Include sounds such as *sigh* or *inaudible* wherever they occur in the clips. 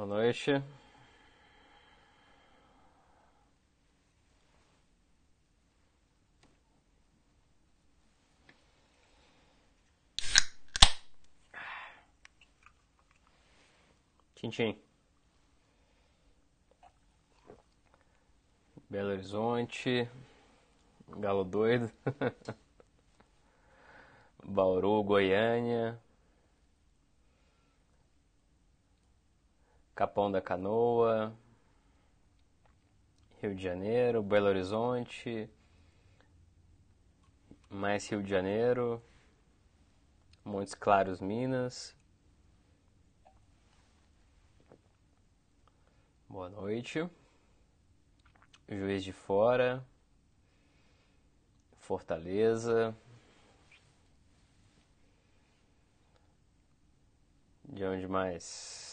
Boa noite. Tintim. Belo Horizonte. Galo doido. *laughs* Bauru, Goiânia. Capão da Canoa, Rio de Janeiro, Belo Horizonte, mais Rio de Janeiro, Montes Claros, Minas. Boa noite. Juiz de Fora, Fortaleza. De onde mais?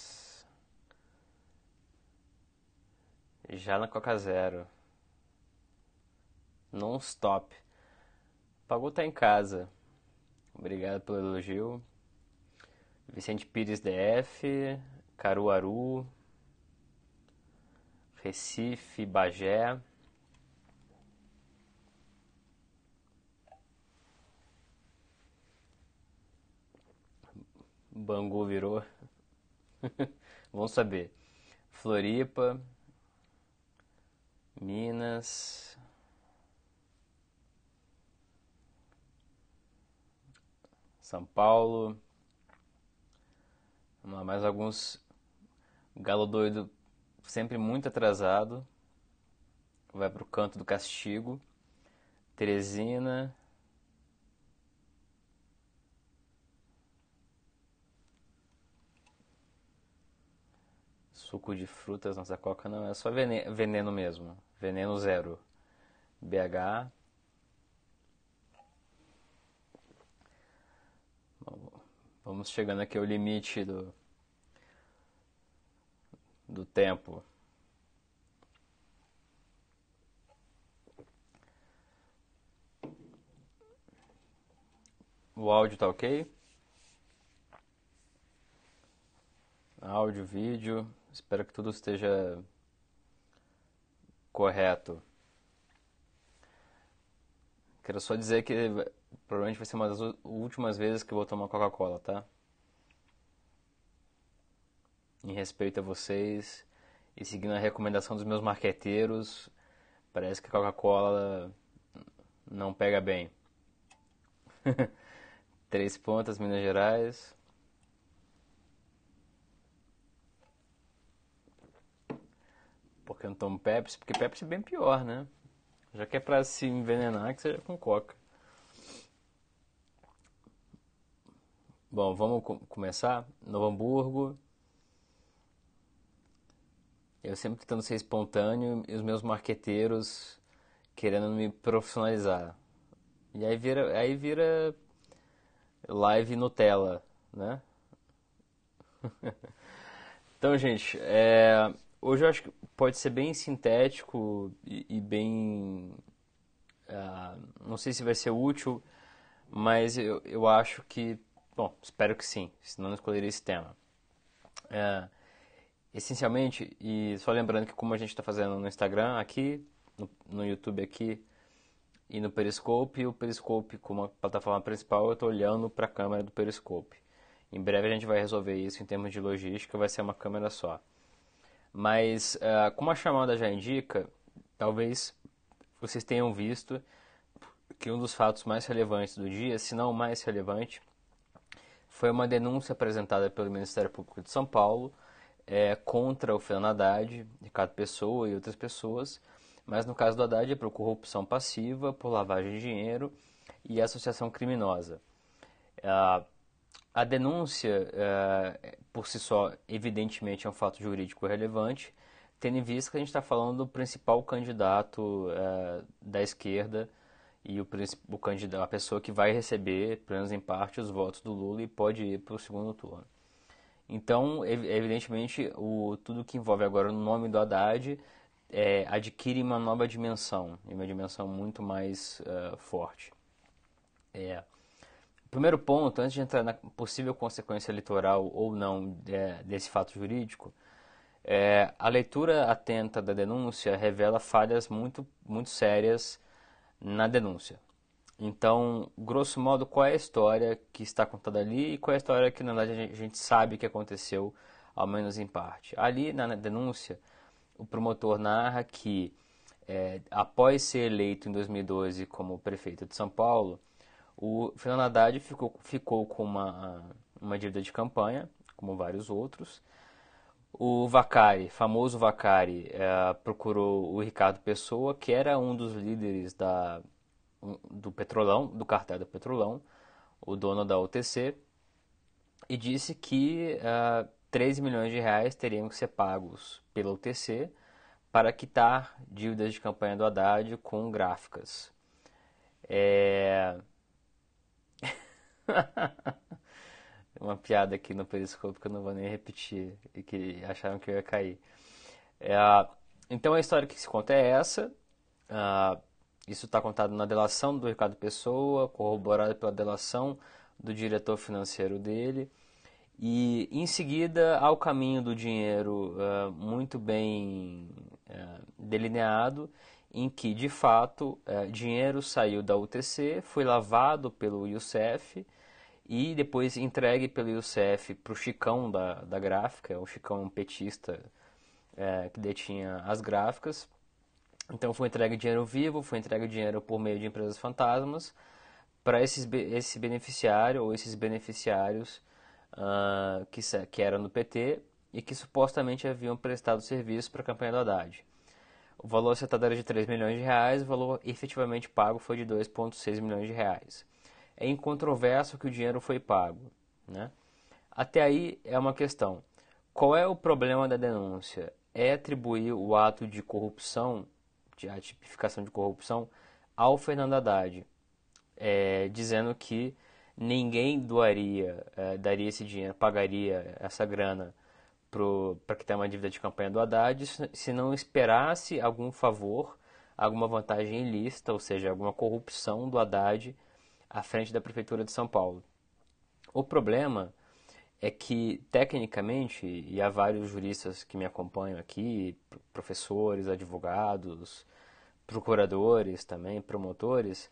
Já na Coca Zero. Non-stop. Pagou tá em casa. Obrigado pelo elogio. Vicente Pires DF, Caruaru, Recife, Bagé. Bangu virou. *laughs* Vamos saber. Floripa, Minas, São Paulo, Vamos lá, mais alguns. Galo doido sempre muito atrasado, vai para o canto do castigo, Teresina, suco de frutas, nossa coca não é só veneno, mesmo. Veneno zero. BH. Vamos chegando aqui ao limite do, do tempo. O áudio tá ok? Áudio, vídeo. Espero que tudo esteja correto. Quero só dizer que provavelmente vai ser uma das últimas vezes que eu vou tomar Coca-Cola, tá? Em respeito a vocês e seguindo a recomendação dos meus marqueteiros, parece que a Coca-Cola não pega bem. *laughs* Três Pontas, Minas Gerais. Porque eu não tomo Pepsi, porque Pepsi é bem pior, né? Já que é pra se envenenar, que seja com Coca. Bom, vamos começar. Novo Hamburgo. Eu sempre tentando ser espontâneo e os meus marqueteiros querendo me profissionalizar. E aí vira, aí vira live Nutella, né? *laughs* então, gente, é, hoje eu acho que pode ser bem sintético e, e bem. Uh, não sei se vai ser útil, mas eu, eu acho que. Bom, espero que sim, senão não escolheria esse tema. Uh, essencialmente, e só lembrando que como a gente está fazendo no Instagram aqui, no, no, YouTube aqui e no Periscope, o Periscope como a plataforma principal, eu estou olhando para a câmera do Periscope. Em breve a gente vai resolver isso em termos de logística, vai ser uma câmera só. Mas, uh, como a chamada já indica, talvez vocês tenham visto que um dos fatos mais relevantes do dia, se não o mais relevante, foi uma denúncia apresentada pelo Ministério Público de São Paulo é, contra o Fernando Haddad, Ricardo Pessoa e outras pessoas, mas no caso do Haddad é por corrupção passiva, por lavagem de dinheiro e associação criminosa. Uh, a denúncia, é, por si só, evidentemente é um fato jurídico relevante, tendo em vista que a gente está falando do principal candidato é, da esquerda e o, o candidato, a pessoa que vai receber, pelo menos em parte, os votos do Lula e pode ir para o segundo turno. Então, evidentemente, o, tudo que envolve agora o nome do Haddad é, adquire uma nova dimensão, uma dimensão muito mais uh, forte. É, primeiro ponto, antes de entrar na possível consequência eleitoral ou não é, desse fato jurídico, É, a leitura atenta da denúncia revela falhas muito, muito sérias na denúncia. Então, grosso modo, qual é a história que está contada ali e qual é a história que, na verdade, a gente sabe que aconteceu, ao menos em parte. Ali, na denúncia, o promotor narra que, é, após ser eleito em 2012 como prefeito de São Paulo, o Fernando Haddad ficou, ficou com uma, uma dívida de campanha, como vários outros. O Vacari, famoso Vacari, é, procurou o Ricardo Pessoa, que era um dos líderes da, do Petrolão, do cartel do Petrolão, o dono da UTC, e disse que uh, é, 13 milhões de reais teriam que ser pagos pela UTC para quitar dívidas de campanha do Haddad com gráficas. É... *laughs* Uma piada aqui no Periscope que eu não vou nem repetir e que acharam que eu ia cair. É... Então a história que se conta é essa. Isso está contado na delação do Ricardo Pessoa, corroborado pela delação do diretor financeiro dele. E em seguida, ao caminho do dinheiro uh, muito bem uh, delineado, em que de fato uh, dinheiro saiu da UTC, foi lavado pelo Youssef e depois entregue pelo Youssef para o Chicão da, da gráfica, o Chicão é petista que detinha as gráficas. Então foi entregue dinheiro vivo, foi entregue dinheiro por meio de empresas fantasmas para esses, esse beneficiário ou esses beneficiários uh, que, que eram do PT e que supostamente haviam prestado serviço para a campanha do Haddad. O valor acertado era de 3 milhões de reais, o valor efetivamente pago foi de 2,6 milhões de reais. É incontroverso que o dinheiro foi pago. Né? Até aí é uma questão. Qual é o problema da denúncia? É atribuir o ato de corrupção, de a tipificação de corrupção, ao Fernando Haddad, é, dizendo que ninguém doaria, é, daria esse dinheiro, pagaria essa grana para que tenha uma dívida de campanha do Haddad se não esperasse algum favor, alguma vantagem ilícita, ou seja, alguma corrupção do Haddad à frente da Prefeitura de São Paulo. O problema é que, tecnicamente, e há vários juristas que me acompanham aqui, professores, advogados, procuradores também, promotores,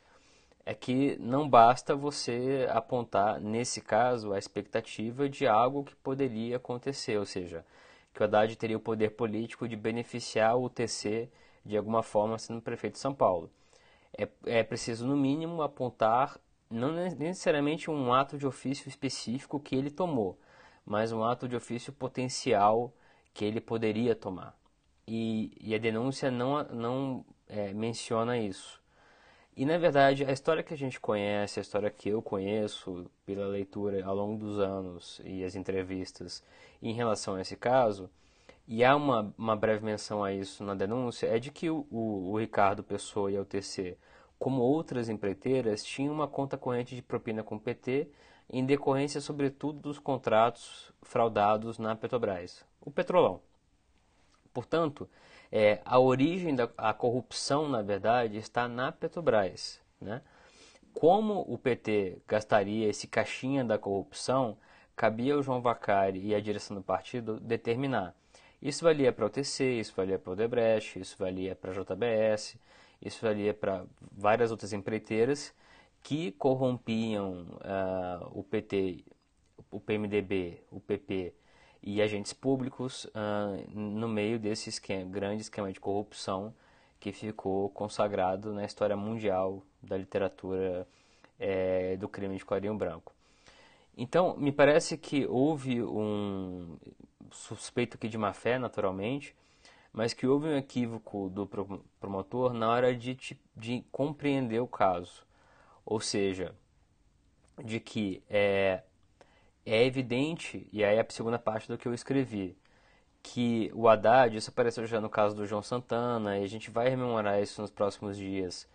é que não basta você apontar, nesse caso, a expectativa de algo que poderia acontecer, ou seja, que o Haddad teria o poder político de beneficiar o TC de alguma forma sendo prefeito de São Paulo. É, é preciso, no mínimo, apontar não necessariamente um ato de ofício específico que ele tomou, mas um ato de ofício potencial que ele poderia tomar. E, e a denúncia não, não é, menciona isso. E na verdade, a história que a gente conhece, a história que eu conheço pela leitura ao longo dos anos e as entrevistas em relação a esse caso, e há uma, uma breve menção a isso na denúncia, é de que o, o, o Ricardo Pessoa e a UTC, como outras empreiteiras, tinham uma conta corrente de propina com o PT em decorrência, sobretudo, dos contratos fraudados na Petrobras, o Petrolão. Portanto, é, a origem da a corrupção, na verdade, está na Petrobras. Né? Como o PT gastaria esse caixinha da corrupção, cabia ao João Vacari e à direção do partido determinar. Isso valia para o TC, isso valia para o Odebrecht, isso valia para a JBS, isso valia para várias outras empreiteiras que corrompiam uh, o PT, o PMDB, o PP e agentes públicos uh, no meio desse esquema, grande esquema de corrupção que ficou consagrado na história mundial da literatura é, do crime de quadrinho branco. Então, me parece que houve um suspeito aqui de má fé, naturalmente, mas que houve um equívoco do promotor na hora de, de compreender o caso. Ou seja, de que é, é evidente, e aí é a segunda parte do que eu escrevi, que o Haddad, isso apareceu já no caso do João Santana, e a gente vai rememorar isso nos próximos dias.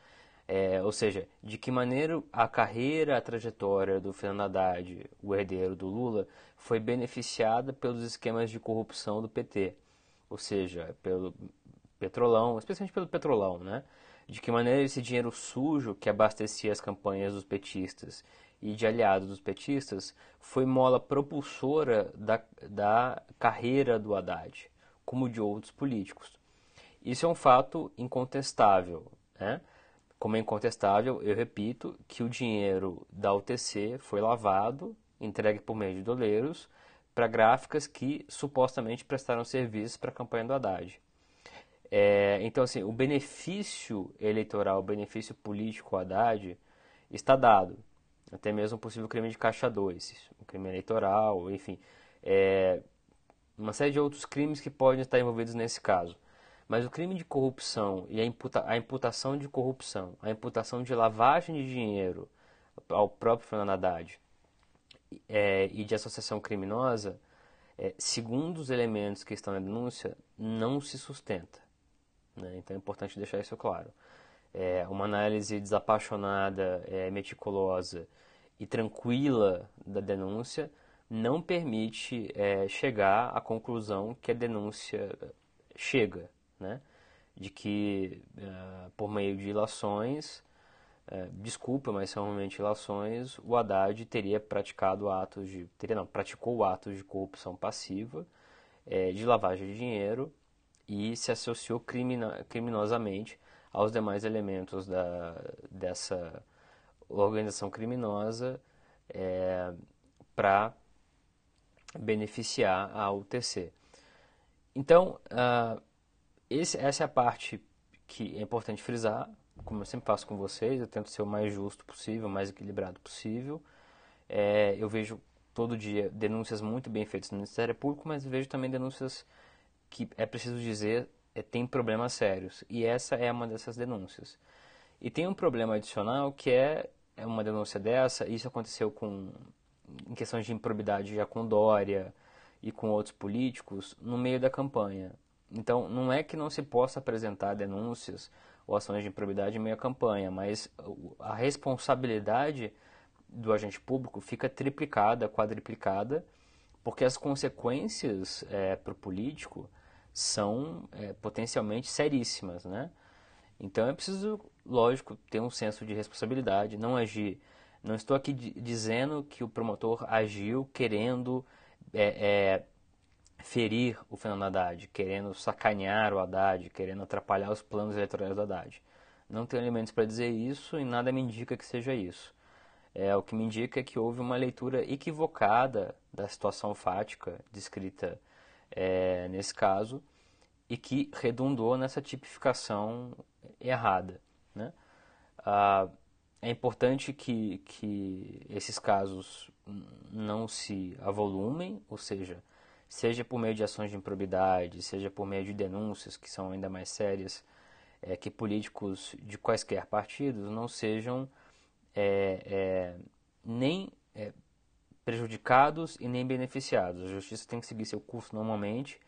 É, ou seja, de que maneira a carreira, a trajetória do Fernando Haddad, o herdeiro do Lula, foi beneficiada pelos esquemas de corrupção do PT. Ou seja, pelo petrolão, especialmente pelo petrolão, né? De que maneira esse dinheiro sujo que abastecia as campanhas dos petistas e de aliados dos petistas foi mola propulsora da, da carreira do Haddad como de outros políticos. Isso é um fato incontestável. Né? Como é incontestável, eu repito, que o dinheiro da UTC foi lavado, entregue por meio de doleiros, para gráficas que supostamente prestaram serviços para a campanha do Haddad. É, então, assim, o benefício eleitoral, o benefício político Haddad está dado. Até mesmo um possível crime de caixa 2, um crime eleitoral, enfim. É, uma série de outros crimes que podem estar envolvidos nesse caso. Mas o crime de corrupção e a, imputa, a imputação de corrupção, a imputação de lavagem de dinheiro ao próprio Fernando Haddad é, e de associação criminosa, é, segundo os elementos que estão na denúncia, não se sustenta. Né? Então é importante deixar isso claro. É, uma análise desapaixonada, é, meticulosa e tranquila da denúncia não permite é, chegar à conclusão que a denúncia chega, né? de que é, por meio de ilações, é, desculpa, mas são realmente ilações, o Haddad teria praticado atos de, teria não, praticou atos de corrupção passiva, é, de lavagem de dinheiro e se associou crimina, criminosamente aos demais elementos da, dessa organização criminosa é, para beneficiar a UTC. Então, uh, esse, essa é a parte que é importante frisar. Como eu sempre faço com vocês, eu tento ser o mais justo possível, o mais equilibrado possível. É, eu vejo todo dia denúncias muito bem feitas no Ministério Público, mas vejo também denúncias que é preciso dizer é, tem problemas sérios. E essa é uma dessas denúncias. E tem um problema adicional que é, é uma denúncia dessa, isso aconteceu com em questões de improbidade já com Dória e com outros políticos no meio da campanha. Então, não é que não se possa apresentar denúncias ou ações de improbidade em meio à campanha, mas a responsabilidade do agente público fica triplicada, quadriplicada, porque as consequências é, para o político são é, potencialmente seríssimas, né? Então é preciso, lógico, ter um senso de responsabilidade, não agir. Não estou aqui dizendo que o promotor agiu querendo é, é, ferir o Fernando Haddad, querendo sacanear o Haddad, querendo atrapalhar os planos eleitorais do Haddad. Não tenho elementos para dizer isso e nada me indica que seja isso. É, o que me indica é que houve uma leitura equivocada da situação fática descrita é, nesse caso, e que redundou nessa tipificação errada. Né? Ah, é importante que, que esses casos não se avolumem, ou seja, seja por meio de ações de improbidade, seja por meio de denúncias que são ainda mais sérias, é, que políticos de quaisquer partidos não sejam é, é, nem é, prejudicados e nem beneficiados. A justiça tem que seguir seu curso normalmente,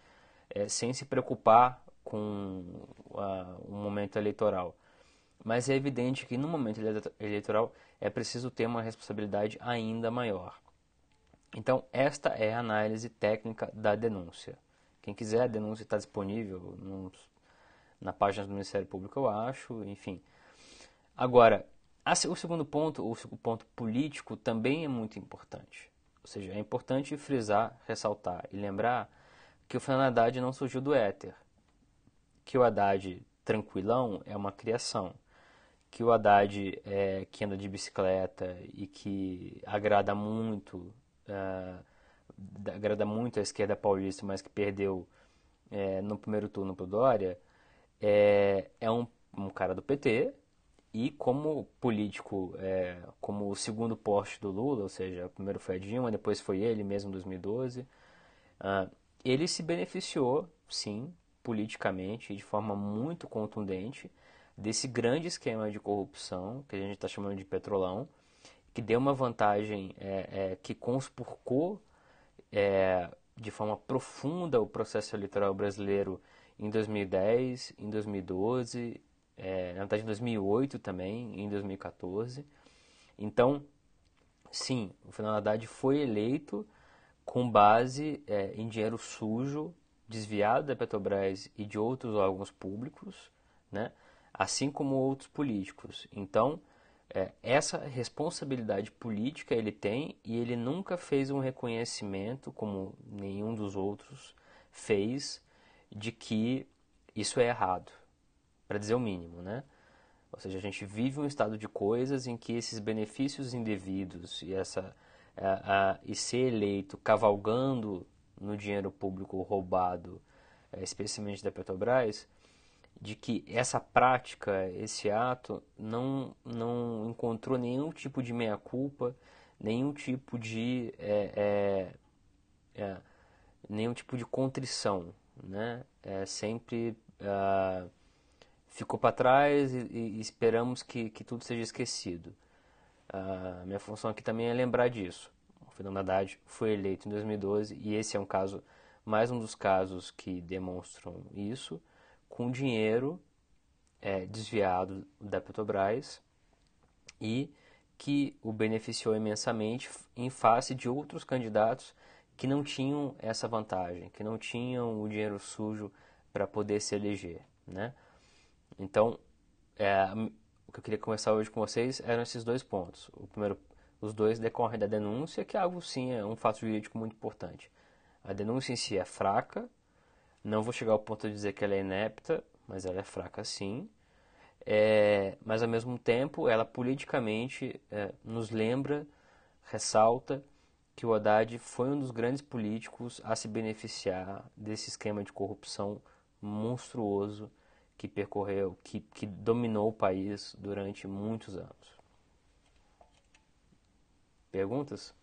é, sem se preocupar com o momento eleitoral. Mas é evidente que no momento eleitoral é preciso ter uma responsabilidade ainda maior. Então, esta é a análise técnica da denúncia. Quem quiser, a denúncia está disponível nos, na página do Ministério Público, eu acho, enfim. Agora, o segundo ponto, o ponto político, também é muito importante. Ou seja, é importante frisar, ressaltar e lembrar que o Fernando Haddad não surgiu do éter. Que o Haddad tranquilão é uma criação. Que o Haddad é, que anda de bicicleta e que agrada muito, uh, agrada muito a esquerda paulista, mas que perdeu é, no primeiro turno para o Dória, é, é um, um cara do PT, e como político, é, como o segundo poste do Lula, ou seja, primeiro foi a Dilma, depois foi ele mesmo em 2012, uh, ele se beneficiou, sim, politicamente, de forma muito contundente, desse grande esquema de corrupção, que a gente está chamando de petrolão, que deu uma vantagem, é, é, que conspurcou é, de forma profunda o processo eleitoral brasileiro em 2010, em 2012 é, na verdade em 2008 também, em 2014. Então, sim, o Fernando Haddad foi eleito com base é, em dinheiro sujo desviado da Petrobras e de outros órgãos públicos, né? assim como outros políticos. Então, é, essa responsabilidade política ele tem e ele nunca fez um reconhecimento, como nenhum dos outros fez, de que isso é errado, para dizer o mínimo, né? Ou seja, a gente vive um estado de coisas em que esses benefícios indevidos e essa a, a, e ser eleito cavalgando no dinheiro público roubado, é, especialmente da Petrobras, de que essa prática, esse ato, não, não encontrou nenhum tipo de meia-culpa, nenhum tipo de é, é, é nenhum tipo de contrição, né? É sempre uh, ficou para trás e, e, esperamos que, que tudo seja esquecido. Uh, minha função aqui também é lembrar disso. O Fernando Haddad foi eleito em 2012 e esse é um caso, mais um dos casos que demonstram isso, com dinheiro é, desviado da Petrobras e que o beneficiou imensamente em face de outros candidatos que não tinham essa vantagem, que não tinham o dinheiro sujo para poder se eleger, né? Então, é, o que eu queria conversar hoje com vocês eram esses dois pontos. O primeiro, os dois decorrem da denúncia, que é algo sim, é um fato jurídico muito importante. A denúncia em si é fraca, não vou chegar ao ponto de dizer que ela é inepta, mas ela é fraca sim. É, mas ao mesmo tempo, ela politicamente é, nos lembra, ressalta que o Haddad foi um dos grandes políticos a se beneficiar desse esquema de corrupção monstruoso que percorreu, que, que dominou o país durante muitos anos. Perguntas?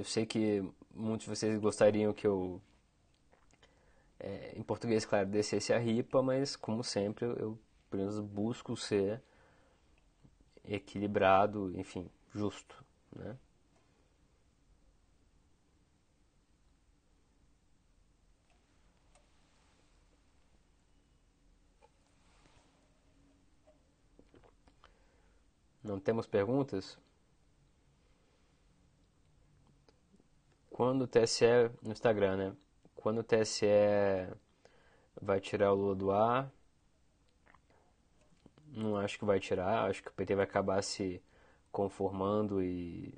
Eu sei que muitos de vocês gostariam que eu é, em português, claro, descesse a ripa, mas como sempre eu, pelo menos busco ser equilibrado, enfim, justo, né? Não temos perguntas? Quando o TSE no Instagram, né? Quando o TSE vai tirar o Lula do ar, não acho que vai tirar, acho que o PT vai acabar se conformando e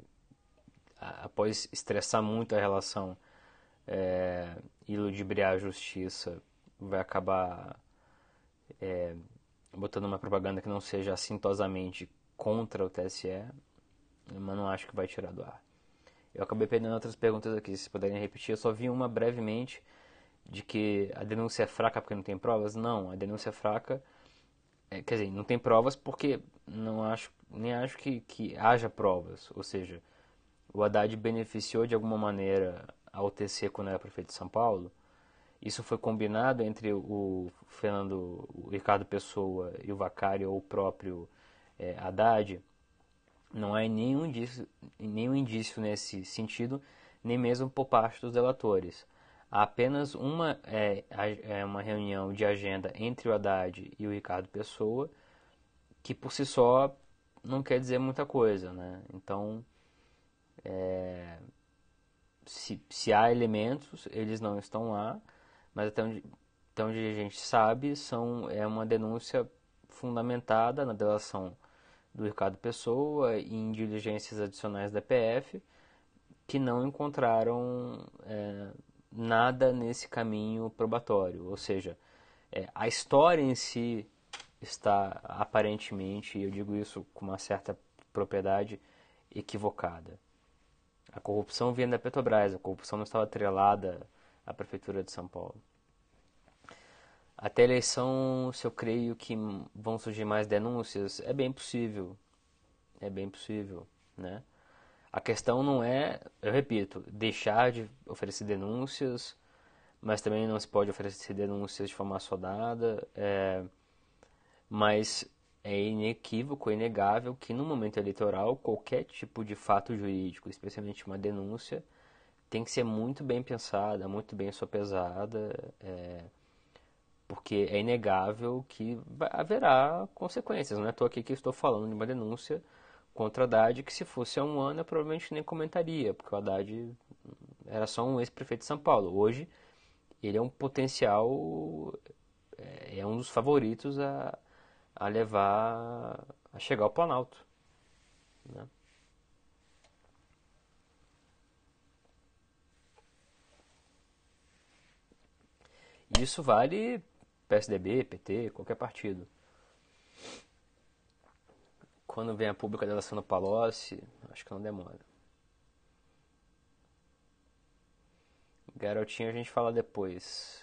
após estressar muito a relação é, e ludibriar a justiça, vai acabar é, botando uma propaganda que não seja assintosamente contra o TSE, mas não acho que vai tirar do ar. Eu acabei perdendo outras perguntas aqui, se puderem repetir. Eu só vi uma brevemente de que a denúncia é fraca porque não tem provas. Não, a denúncia é fraca, é, quer dizer, não tem provas porque não acho, nem acho que, que haja provas. Ou seja, o Haddad beneficiou de alguma maneira ao TC quando era prefeito de São Paulo. Isso foi combinado entre o Fernando, o Ricardo Pessoa e o Vacari ou o próprio é, Haddad não há nenhum indício, nenhum indício nesse sentido, nem mesmo por parte dos delatores. Há apenas uma, é, é uma reunião de agenda entre o Haddad e o Ricardo Pessoa, que por si só não quer dizer muita coisa. Né? Então, é, se, se há elementos, eles não estão lá, mas até onde, até onde a gente sabe, são, é uma denúncia fundamentada na delação do Ricardo Pessoa e em diligências adicionais da PF que não encontraram é, nada nesse caminho probatório. Ou seja, é, a história em si está aparentemente, e eu digo isso com uma certa propriedade, equivocada. A corrupção vinha da Petrobras, a corrupção não estava atrelada à Prefeitura de São Paulo. Até a eleição, se eu creio que vão surgir mais denúncias, é bem possível. É bem possível, né? A questão não é, eu repito, deixar de oferecer denúncias, mas também não se pode oferecer denúncias de forma assodada. É, mas é inequívoco, é inegável que no momento eleitoral qualquer tipo de fato jurídico, especialmente uma denúncia, tem que ser muito bem pensada, muito bem sopesada. É, porque é inegável que haverá consequências. Não é à aqui que estou falando de uma denúncia contra Haddad, que se fosse há um ano eu provavelmente nem comentaria, porque o Haddad era só um ex-prefeito de São Paulo. Hoje ele é um potencial, é, é um dos favoritos a, a levar a chegar ao Planalto. Né? Isso vale PSDB, PT, qualquer partido. Quando vem a pública delação do Palocci, acho que não demora. Garotinho a gente fala depois.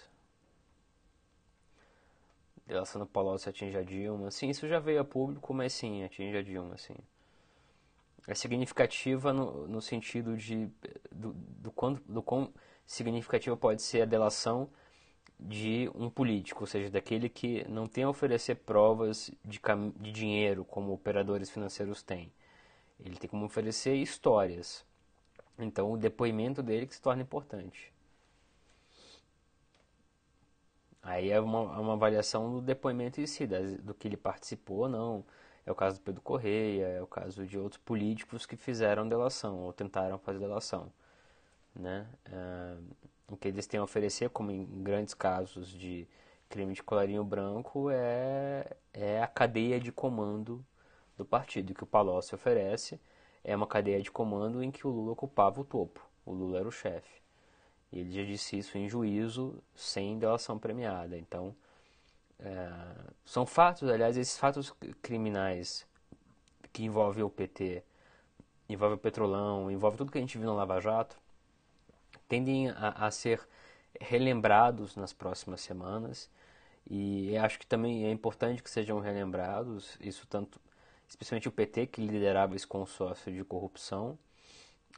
Delação do Palocci atinge a Dilma. Sim, isso já veio a público, mas sim, atinge a Dilma, sim. É significativa no, no sentido de do, do, do quão significativa pode ser a delação de um político, ou seja, daquele que não tem a oferecer provas de, de dinheiro como operadores financeiros têm. Ele tem como oferecer histórias. Então o depoimento dele que se torna importante. Aí é uma, uma avaliação do depoimento em si, do que ele participou ou não. É o caso do Pedro Correia, é o caso de outros políticos que fizeram delação ou tentaram fazer delação. Né? É, o que eles têm a oferecer, como em grandes casos de crime de colarinho branco, é, é a cadeia de comando do partido. que o Palocci oferece é uma cadeia de comando em que o Lula ocupava o topo. O Lula era o chefe. Ele já disse isso em juízo, sem delação premiada. Então, é, são fatos, aliás, esses fatos criminais que envolvem o PT, envolvem o Petrolão, envolvem tudo que a gente viu no Lava Jato, tendem a, a ser relembrados nas próximas semanas. E acho que também é importante que sejam relembrados isso tanto especialmente o PT que liderava esse consórcio de corrupção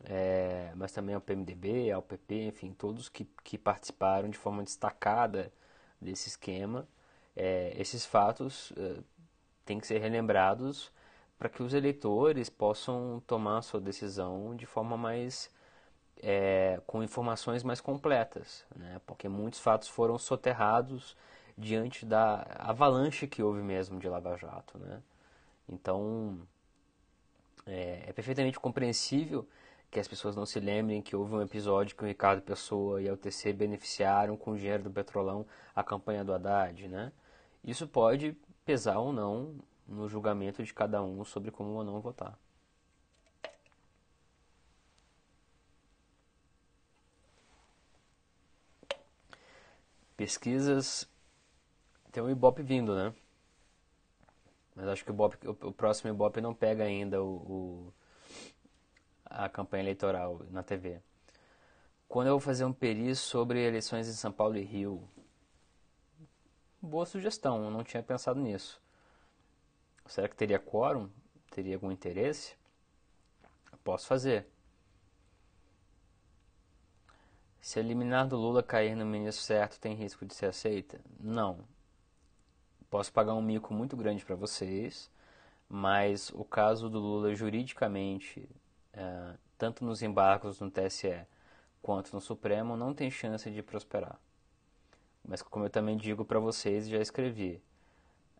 é, mas também ao PMDB, ao PP, enfim, todos que, que participaram de forma destacada desse esquema, é, esses fatos é, têm que ser relembrados para que os eleitores possam tomar sua decisão de forma mais é, com informações mais completas, né? porque muitos fatos foram soterrados diante da avalanche que houve mesmo de Lava Jato. Né? Então, é, é, perfeitamente compreensível que as pessoas não se lembrem que houve um episódio que o Ricardo Pessoa e a UTC beneficiaram com o dinheiro do Petrolão a campanha do Haddad. Né? Isso pode pesar ou não no julgamento de cada um sobre como ou não votar. Pesquisas. Tem o Ibope vindo, né? Mas acho que o, Ibope, o, próximo Ibope não pega ainda o, o, a campanha eleitoral na TV. Quando eu vou fazer um peri sobre eleições em São Paulo e Rio. Boa sugestão, eu não tinha pensado nisso. Será que teria quórum? Teria algum interesse? Posso fazer. Se a liminar do Lula cair no ministro certo, tem risco de ser aceita? Não. Posso pagar um mico muito grande para vocês, mas o caso do Lula juridicamente, é, tanto nos embargos no TSE quanto no Supremo, não tem chance de prosperar. Mas como eu também digo para vocês, já escrevi,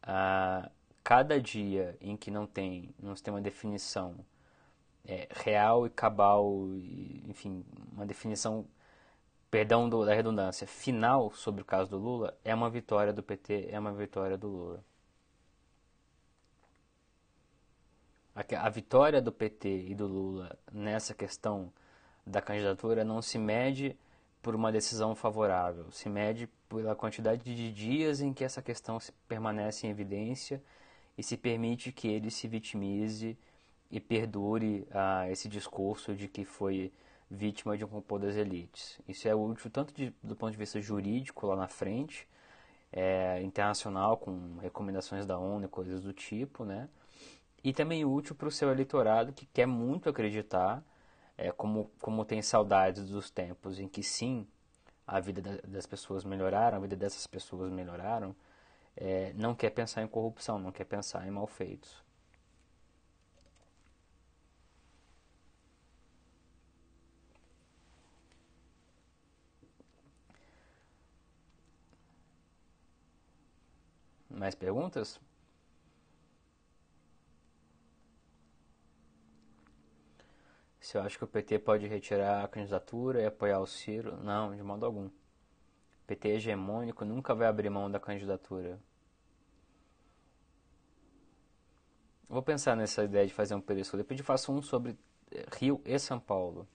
a cada dia em que não tem, não tem uma definição é, real e cabal, e, enfim, uma definição perdão do, da redundância, final sobre o caso do Lula é uma vitória do PT, é uma vitória do Lula. A, a vitória do PT e do Lula nessa questão da candidatura não se mede por uma decisão favorável, se mede pela quantidade de dias em que essa questão permanece em evidência e se permite que ele se vitimize e perdure ah, esse discurso de que foi vítima de um complô das elites. Isso é útil tanto de, do ponto de vista jurídico lá na frente, é, internacional, com recomendações da ONU e coisas do tipo, né? E também útil para o seu eleitorado que quer muito acreditar, é, como, como tem saudades dos tempos em que sim, a vida das pessoas melhoraram, a vida dessas pessoas melhoraram, é, não quer pensar em corrupção, não quer pensar em malfeitos. Mais perguntas? Se eu acho que o PT pode retirar a candidatura e apoiar o Ciro? Não, de modo algum. O PT hegemônico nunca vai abrir mão da candidatura. vou pensar nessa ideia de fazer um periscope. Depois eu faço um sobre eh, Rio e São Paulo.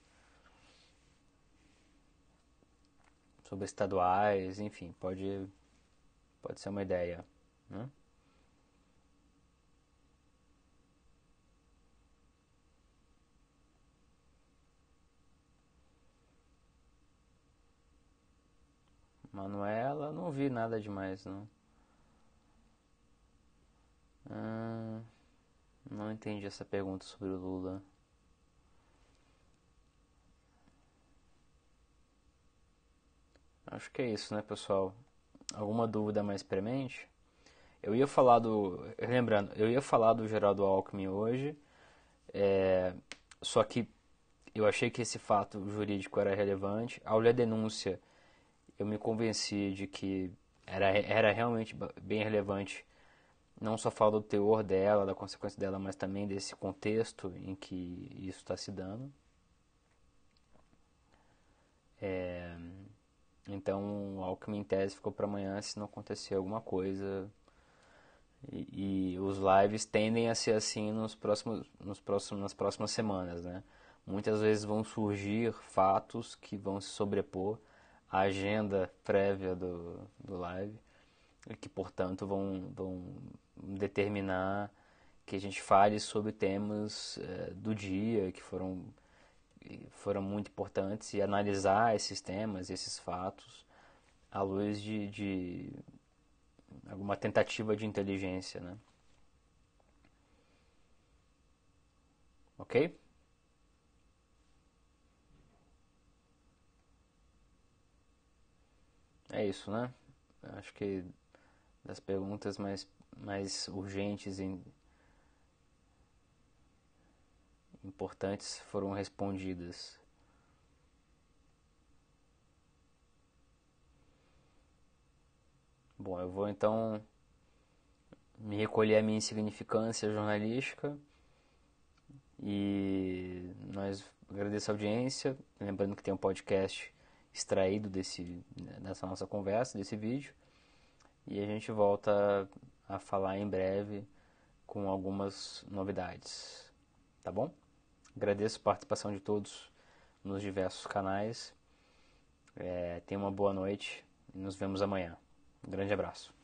Sobre estaduais, enfim, pode, pode ser uma ideia. Né? Manuela, não vi nada demais, não. Hum, não entendi essa pergunta sobre o Lula. Acho que é isso, né, pessoal? Alguma dúvida mais premente? Eu ia falar do. Lembrando, eu ia falar do Geraldo Alckmin hoje, é, só que eu achei que esse fato jurídico era relevante. Ao ler a denúncia, eu me convenci de que era, era realmente bem relevante não só fala do teor dela, da consequência dela, mas também desse contexto em que isso está se dando. É, então, o Alckmin em tese ficou para amanhã se não acontecer alguma coisa. E, os lives tendem a ser assim nos próximos, nos próximos, nas próximas semanas, né? Muitas vezes vão surgir fatos que vão se sobrepor à agenda prévia do, do live que, portanto, vão, vão determinar que a gente fale sobre temas é, do dia que foram foram muito importantes e analisar esses temas, esses fatos à luz de, de alguma tentativa de inteligência, né? Ok? É isso, né? Acho que das perguntas mais mais urgentes e importantes foram respondidas. Bom, eu vou então me recolher a minha insignificância jornalística e nós agradeço a audiência, lembrando que tem um podcast extraído desse, dessa nossa conversa, desse vídeo, e a gente volta a falar em breve com algumas novidades. Tá bom? Agradeço a participação de todos nos diversos canais. É, tenha uma boa noite e nos vemos amanhã. Um grande abraço.